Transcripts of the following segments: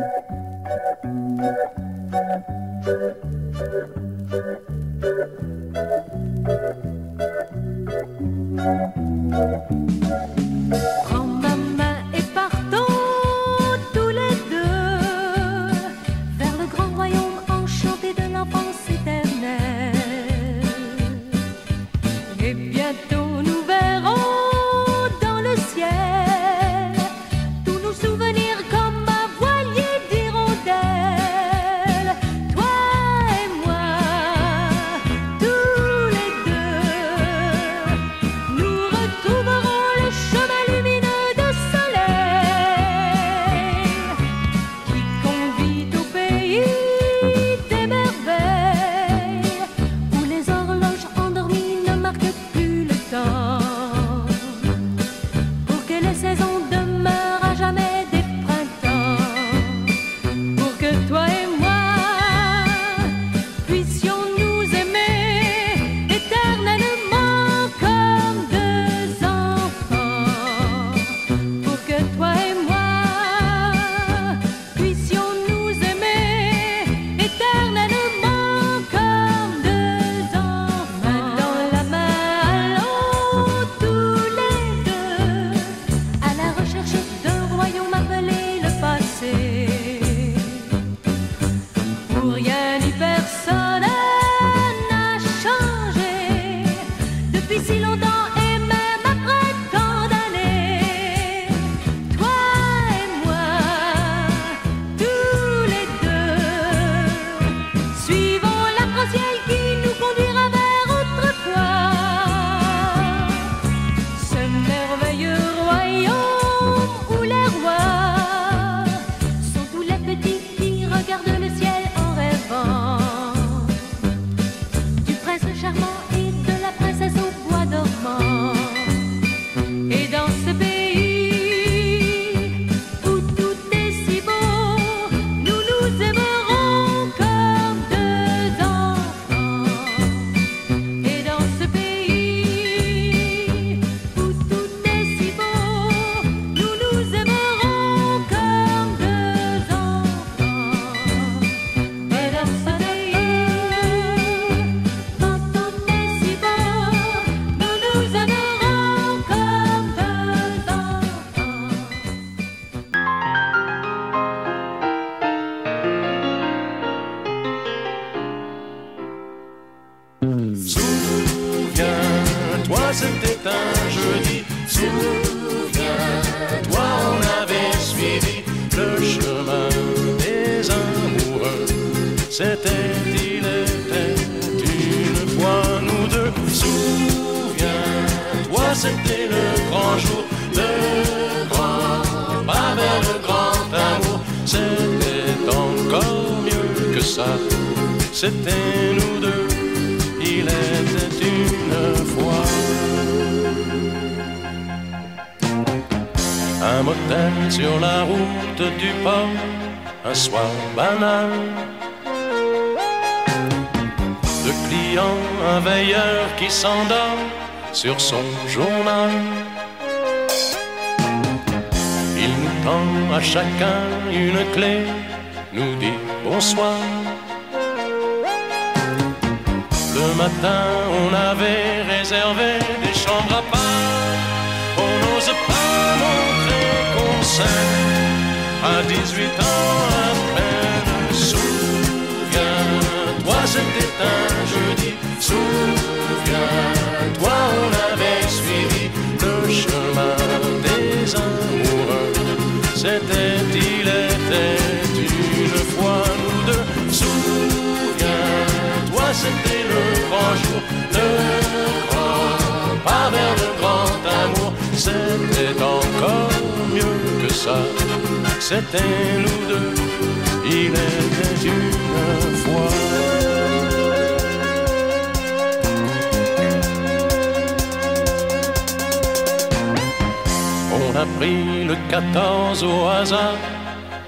Thank you. C'était nous deux, il était une fois. Un motel sur la route du port, un soir banal. Deux clients, un veilleur qui s'endort sur son journal. Il nous tend à chacun une clé, nous dit bonsoir le matin, on avait réservé des chambres à part. On n'ose pas montrer qu'on s'aime à 18 ans à peine. Souviens-toi, c'était un jeudi. C'était nous deux, il était une fois. On a pris le 14 au hasard,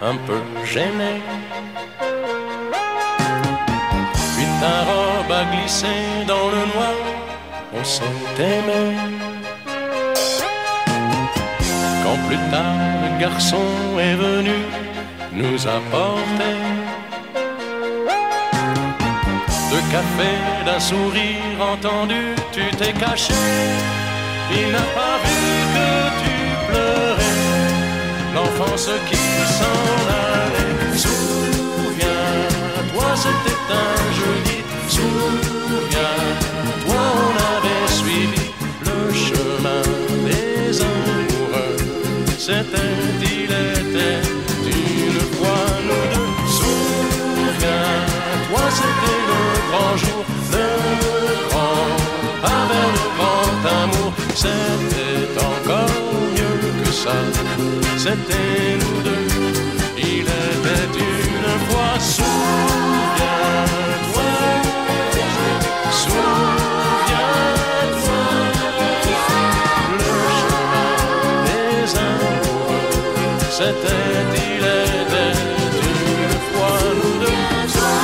un peu gêné ta robe a glissé dans le noir, on s'est aimé. Quand plus tard le garçon est venu nous apporter de café, d'un sourire entendu, tu t'es caché. Il n'a pas vu que tu pleurais, l'enfance qui s'en allait. Souviens-toi, c'était un jeudi. Souviens. C'était, il était une fois nous deux. Souviens-toi, c'était le grand jour, le grand, avec le grand amour. C'était encore mieux que ça, c'était nous deux. Il était une fois, souviens-toi, souviens-toi. C'était, il était une fois nous deux. Souviens-toi,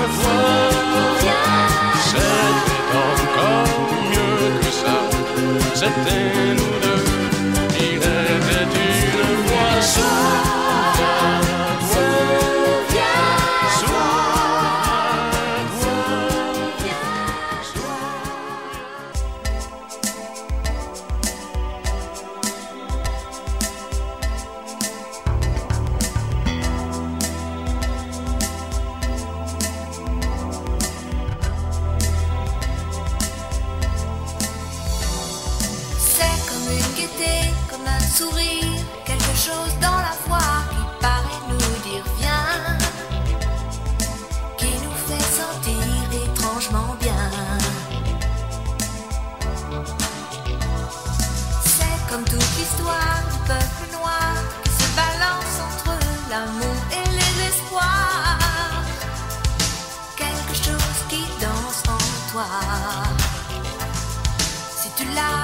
souviens-toi. C'était encore mieux que ça. C'était Si tu l'as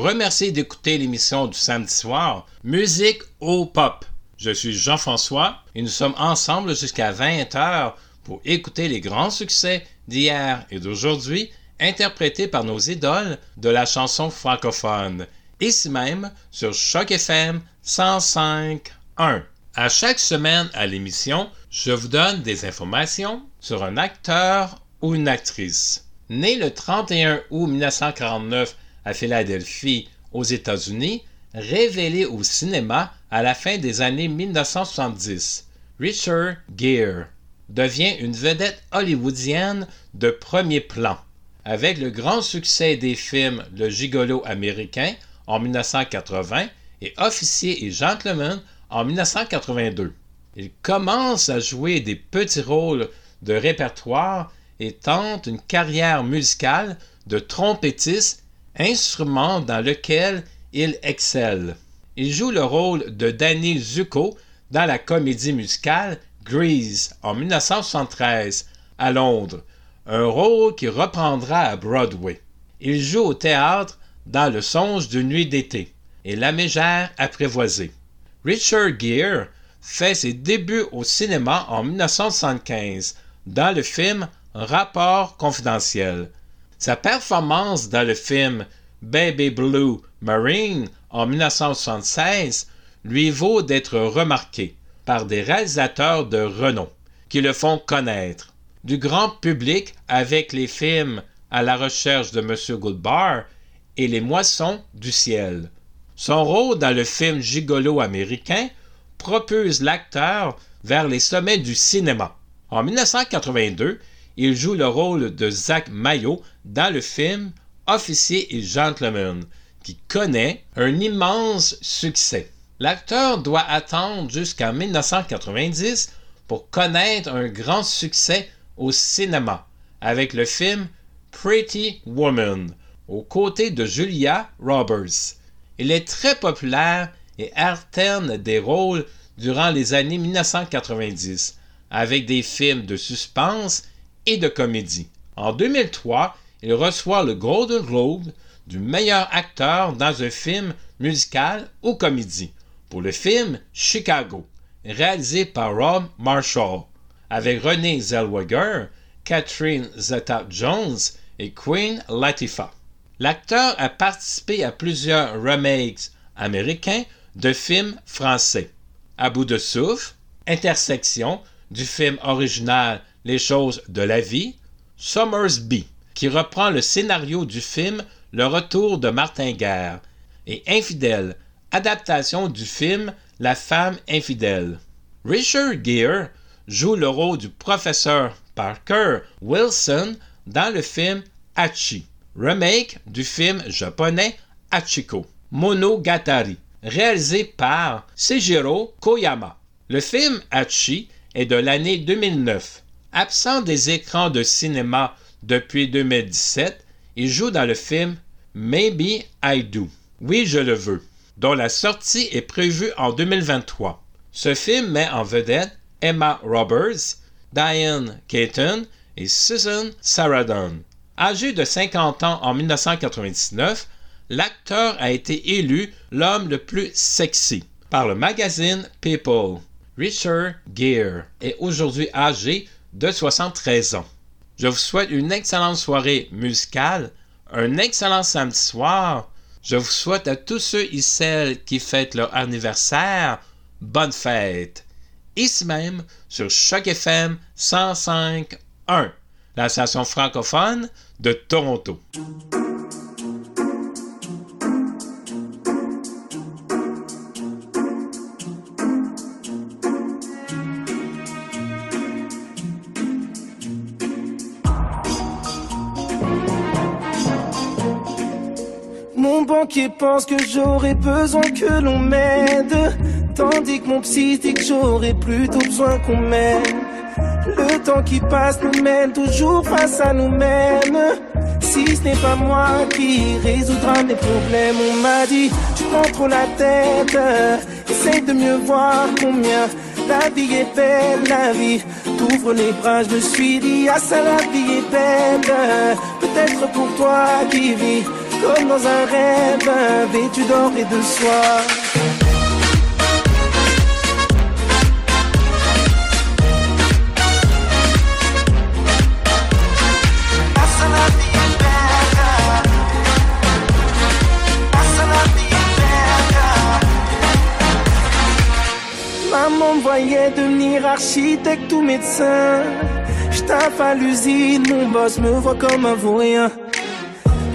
vous remercie d'écouter l'émission du samedi soir Musique au pop. Je suis Jean-François et nous sommes ensemble jusqu'à 20h pour écouter les grands succès d'hier et d'aujourd'hui interprétés par nos idoles de la chanson francophone. Ici même sur Choc FM 105.1. À chaque semaine à l'émission, je vous donne des informations sur un acteur ou une actrice. Né le 31 août 1949 à Philadelphie, aux États-Unis, révélé au cinéma à la fin des années 1970, Richard Gere devient une vedette hollywoodienne de premier plan. Avec le grand succès des films Le Gigolo américain en 1980 et Officier et Gentleman en 1982. Il commence à jouer des petits rôles de répertoire et tente une carrière musicale de trompettiste, instrument dans lequel il excelle. Il joue le rôle de Danny Zuko dans la comédie musicale Grease en 1973 à Londres, un rôle qu'il reprendra à Broadway. Il joue au théâtre dans Le songe d'une nuit d'été et La mégère apprivoisée. Richard Gere fait ses débuts au cinéma en 1975 dans le film Rapport confidentiel. Sa performance dans le film Baby Blue Marine en 1976 lui vaut d'être remarqué par des réalisateurs de renom qui le font connaître du grand public avec les films À la recherche de M. Goodbar et Les moissons du ciel. Son rôle dans le film gigolo américain propulse l'acteur vers les sommets du cinéma. En 1982, il joue le rôle de Zach Mayo dans le film Officier et Gentleman, qui connaît un immense succès. L'acteur doit attendre jusqu'en 1990 pour connaître un grand succès au cinéma avec le film Pretty Woman aux côtés de Julia Roberts. Il est très populaire et alterne des rôles durant les années 1990 avec des films de suspense de comédie. En 2003, il reçoit le Golden Globe du meilleur acteur dans un film musical ou comédie pour le film Chicago, réalisé par Rob Marshall, avec René Zellweger, Catherine Zeta-Jones et Queen Latifah. L'acteur a participé à plusieurs remakes américains de films français. À bout de souffle, Intersection du film original Les choses de la vie, Bee, qui reprend le scénario du film Le retour de Martin Guerre, et Infidèle, adaptation du film La femme infidèle. Richard Gere joue le rôle du professeur Parker Wilson dans le film Hachi, remake du film japonais Hachiko, Monogatari, réalisé par Seijiro Koyama. Le film Hachi est de l'année 2009. Absent des écrans de cinéma depuis 2017, il joue dans le film Maybe I Do. Oui, je le veux dont la sortie est prévue en 2023. Ce film met en vedette Emma Roberts, Diane Keaton et Susan Sarandon. Âgé de 50 ans en 1999, l'acteur a été élu l'homme le plus sexy par le magazine People. Richard Gere est aujourd'hui âgé de 73 ans. Je vous souhaite une excellente soirée musicale, un excellent samedi soir je vous souhaite à tous ceux et celles qui fêtent leur anniversaire, bonne fête. Ici même, sur Choc FM 105.1, la station francophone de Toronto. Qui pense que j'aurais besoin que l'on m'aide. Tandis que mon psy dit que j'aurais plutôt besoin qu'on m'aide. Le temps qui passe nous mène toujours face à nous-mêmes. Si ce n'est pas moi qui résoudra mes problèmes, on m'a dit, tu prends trop la tête. Essaye de mieux voir combien la vie est belle, la vie. T'ouvres les bras, je me suis dit, ah ça la vie est belle. Peut-être pour toi qui vis comme dans un rêve vêtu d'or et de soie. Maman voyait devenir architecte ou médecin. J'taffe à l'usine, mon boss me voit comme un vaurien.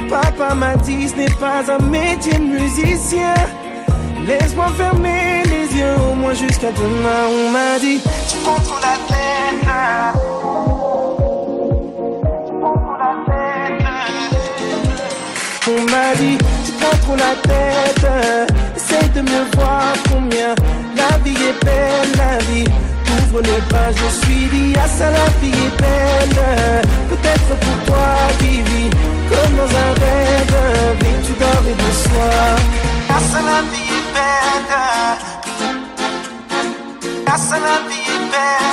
Papa m'a dit ce n'est pas un métier de musicien. Laisse-moi fermer les yeux au moins jusqu'à demain. On m'a dit tu prends trop la tête. On m'a dit tu prends trop la tête. Essaye de me voir combien la vie est belle, la vie. Ouvre les pages, je suis dit, ah ça la vie est belle. Peut-être pour toi qui vis comme dans un rêve, vêtu d'or et de. Grâce la vie est belle. La vie est belle.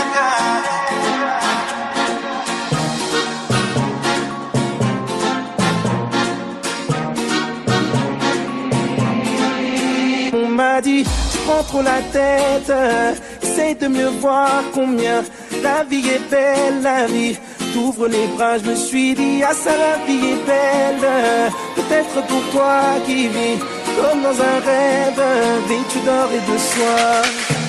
On m'a dit, tu prends trop la tête, essaye de mieux voir combien la vie est belle, la vie t'ouvres les bras, je me suis dit, ah ça la vie est belle. Peut-être pour toi qui vis comme dans un rêve, vêtu d'or et de soie.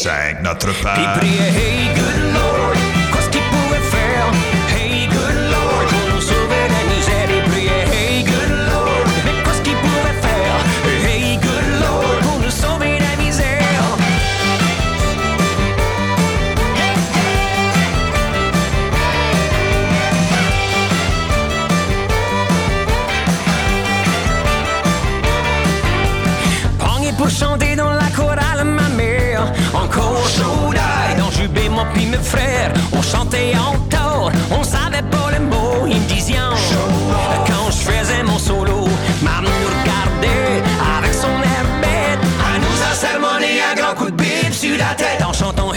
Zijn not through encore chaud dans Jubé, moi puis mes frères. On chantait en tort, on savait pas les mots, ils me disaient Quand je faisais mon solo, ma me regardait avec son air bête. À nous sermonné à grand coup de bip sur la tête en chantant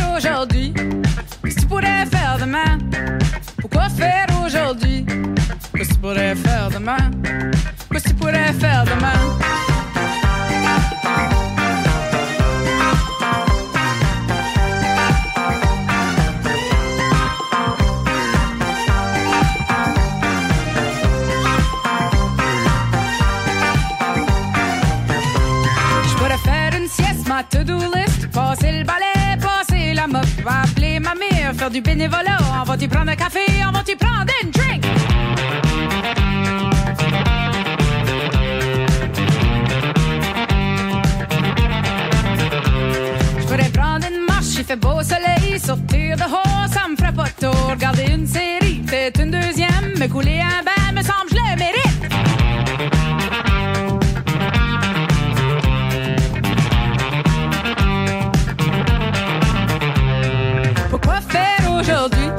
faire aujourd'hui? Si tu pourrais faire demain? Pourquoi faire aujourd'hui? Que tu pourrais faire demain? Que tu pourrais faire demain? To-do list, passer le bal Va appeler ma mère, faire du bénévolat. On va t'y prendre un café, on va t'y prendre une drink? Je pourrais prendre une marche, il fait beau soleil. Sortir dehors, ça me ferait pas tour. Regarder une série, peut-être une deuxième. Me couler un bain, me semble, je le mérite. Aujourd'hui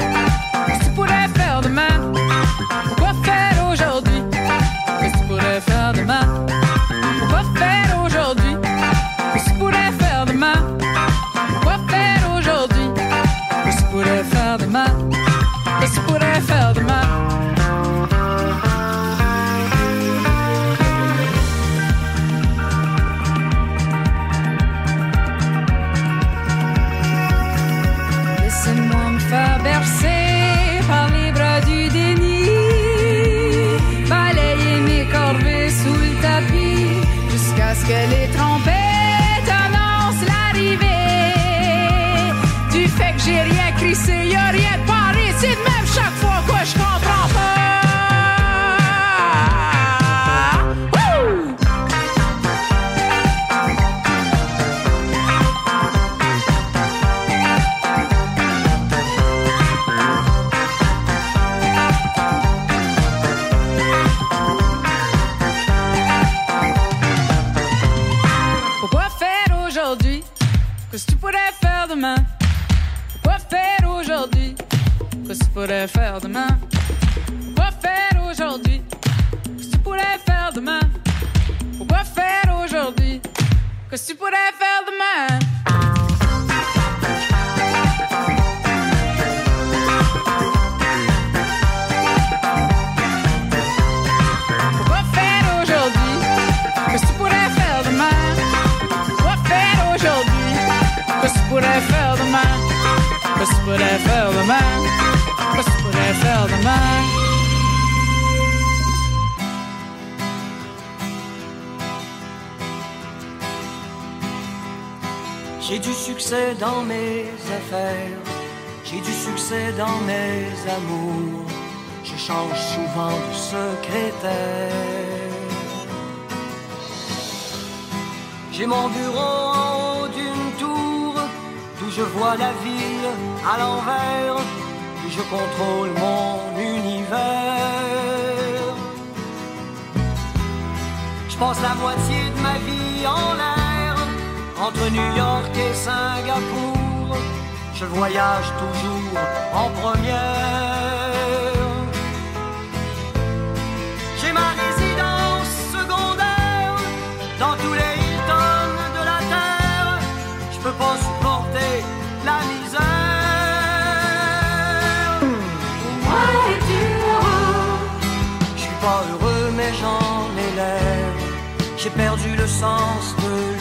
j'ai du succès dans mes amours. Je change souvent de secrétaire. J'ai mon bureau en haut d'une tour, d'où je vois la ville à l'envers, où je contrôle mon univers. Je passe la moitié de ma vie en l'air, entre New York et Singapour. Je voyage toujours en première. J'ai ma résidence secondaire dans tous les Hilton de la terre. Je peux pas supporter la misère. Moi es-tu heureux Je suis pas heureux, mais j'en ai l'air. J'ai perdu le sens de